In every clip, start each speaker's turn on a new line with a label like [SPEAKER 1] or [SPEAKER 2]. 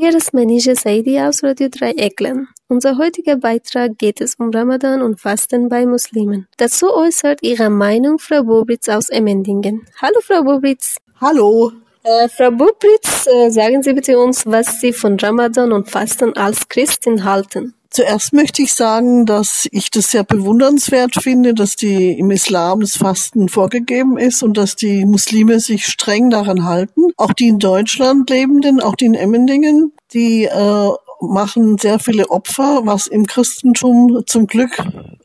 [SPEAKER 1] Hier ist Manisha Saidi aus Radio Dreieckland. Unser heutiger Beitrag geht es um Ramadan und Fasten bei Muslimen. Dazu äußert ihre Meinung Frau Bobritz aus Emmendingen. Hallo Frau Bobritz.
[SPEAKER 2] Hallo.
[SPEAKER 1] Äh, Frau Bobritz, äh, sagen Sie bitte uns, was Sie von Ramadan und Fasten als Christin halten.
[SPEAKER 2] Zuerst möchte ich sagen, dass ich das sehr bewundernswert finde, dass die im Islam das Fasten vorgegeben ist und dass die Muslime sich streng daran halten. Auch die in Deutschland lebenden, auch die in Emmendingen, die äh, machen sehr viele Opfer, was im Christentum zum Glück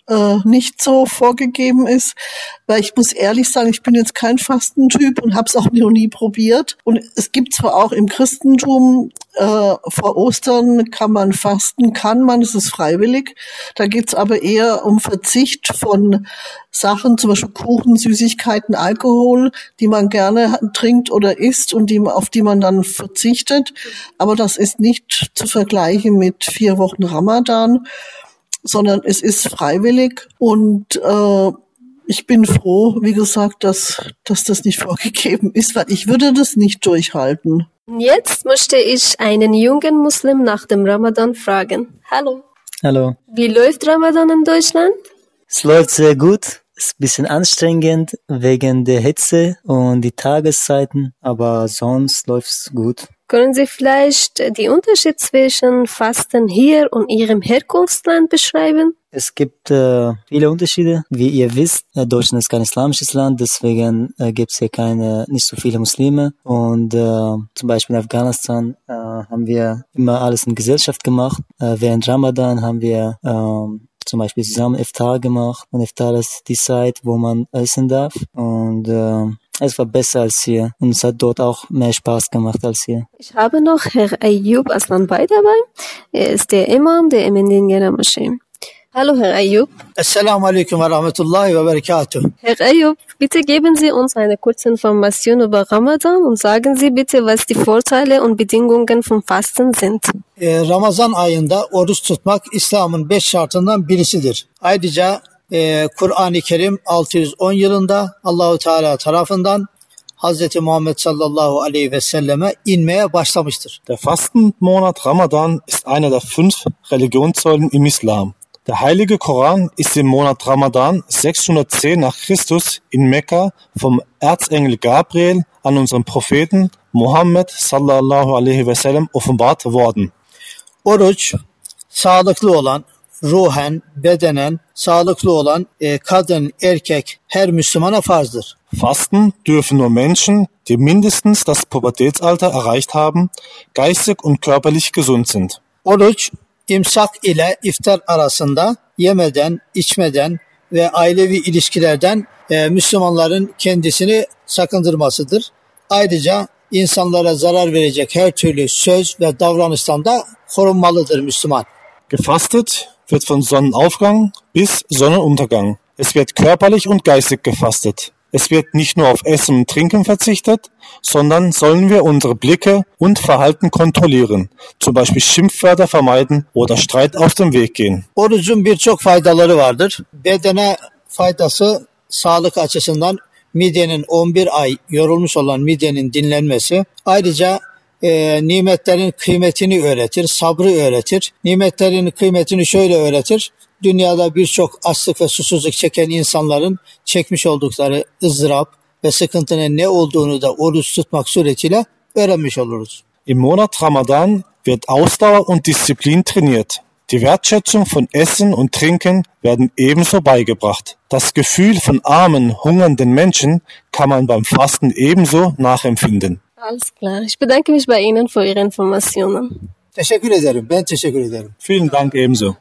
[SPEAKER 2] äh, nicht so vorgegeben ist. Weil ich muss ehrlich sagen, ich bin jetzt kein Fastentyp und habe es auch noch nie probiert. Und es gibt zwar auch im Christentum äh, vor Ostern kann man fasten, kann man, es ist freiwillig. Da geht's aber eher um Verzicht von Sachen, zum Beispiel Kuchen, Süßigkeiten, Alkohol, die man gerne trinkt oder isst und die, auf die man dann verzichtet. Aber das ist nicht zu vergleichen mit vier Wochen Ramadan, sondern es ist freiwillig und äh, ich bin froh, wie gesagt, dass, dass das nicht vorgegeben ist, weil ich würde das nicht durchhalten.
[SPEAKER 1] Jetzt möchte ich einen jungen Muslim nach dem Ramadan fragen. Hallo.
[SPEAKER 3] Hallo.
[SPEAKER 1] Wie läuft Ramadan in Deutschland?
[SPEAKER 3] Es läuft sehr gut. Es ist ein bisschen anstrengend wegen der Hitze und die Tageszeiten, aber sonst läuft es gut.
[SPEAKER 1] Können Sie vielleicht die Unterschied zwischen Fasten hier und Ihrem Herkunftsland beschreiben?
[SPEAKER 3] Es gibt äh, viele Unterschiede. Wie ihr wisst, äh, Deutschland ist kein islamisches Land, deswegen äh, gibt es hier keine, nicht so viele Muslime. Und äh, zum Beispiel in Afghanistan äh, haben wir immer alles in Gesellschaft gemacht. Äh, während Ramadan haben wir äh, zum Beispiel zusammen Iftar gemacht. Und Iftar ist die Zeit, wo man essen darf. Und äh, es war besser als hier. Und es hat dort auch mehr Spaß gemacht als hier.
[SPEAKER 1] Ich habe noch Herr Ayub Aslanbay dabei. Er ist der Imam der Emendingener Moschee. Hallo Herr Ayub.
[SPEAKER 4] Assalamu alaikum wa rahmatullahi wa barakatuh.
[SPEAKER 1] Herr Ayub, bitte geben Sie uns eine kurze Information über Ramadan und sagen Sie bitte, was die Vorteile und Bedingungen vom Fasten sind.
[SPEAKER 4] Ee, Ramazan ayında oruç tutmak İslam'ın beş şartından birisidir. Ayrıca e, Kur'an-ı Kerim 610 yılında Allahu Teala tarafından Hz. Muhammed sallallahu aleyhi ve selleme inmeye başlamıştır.
[SPEAKER 5] Der Fastenmonat Ramadan ist einer der fünf Religionssäulen im Islam. Der heilige Koran ist im Monat Ramadan 610 nach Christus in Mekka vom Erzengel Gabriel an unseren Propheten Muhammed sallallahu aleyhi ve sellem offenbart worden.
[SPEAKER 4] Oruç sağlıklı olan, ruhen, bedenen sağlıklı olan e, kadın, erkek her Müslümana farzdır.
[SPEAKER 5] Fasten dürfen nur Menschen, die mindestens das Pubertätsalter erreicht haben, geistig und körperlich gesund sind.
[SPEAKER 4] Oruç imsak ile iftar arasında yemeden, içmeden ve ailevi ilişkilerden e, Müslümanların kendisini sakındırmasıdır. Ayrıca insanlara zarar verecek her türlü söz ve davranıştan da korunmalıdır Müslüman.
[SPEAKER 5] Gefastet wird von Sonnenaufgang bis Sonnenuntergang. Es wird körperlich und geistig gefastet. Es wird nicht nur auf Essen und Trinken verzichtet, sondern sollen wir unsere Blicke und Verhalten kontrollieren, zum Beispiel Schimpfwörter vermeiden oder Streit aus dem Weg gehen.
[SPEAKER 4] Orucun birçok faydaları vardır. Bedene faydası sağlık açısından midenin 11 ay yorulmuş olan midenin dinlenmesi. Ayrıca e, nimetlerin kıymetini öğretir, sabrı öğretir. Nimetlerin kıymetini şöyle öğretir. Dünyada birçok açlık ve susuzluk çeken insanların çekmiş oldukları ızdırap ve sıkıntının ne olduğunu da oruç tutmak suretiyle öğrenmiş oluruz.
[SPEAKER 5] Im Monat Ramadan wird Ausdauer und Disziplin trainiert. Die Wertschätzung von Essen und Trinken werden ebenso beigebracht. Das Gefühl von armen, hungernden Menschen kann man beim Fasten ebenso nachempfinden.
[SPEAKER 1] Alles klar. Ich bedanke mich bei Ihnen für Ihre Informationen.
[SPEAKER 4] Teşekkür ederim. Ben teşekkür ederim.
[SPEAKER 5] Vielen Dank ebenso.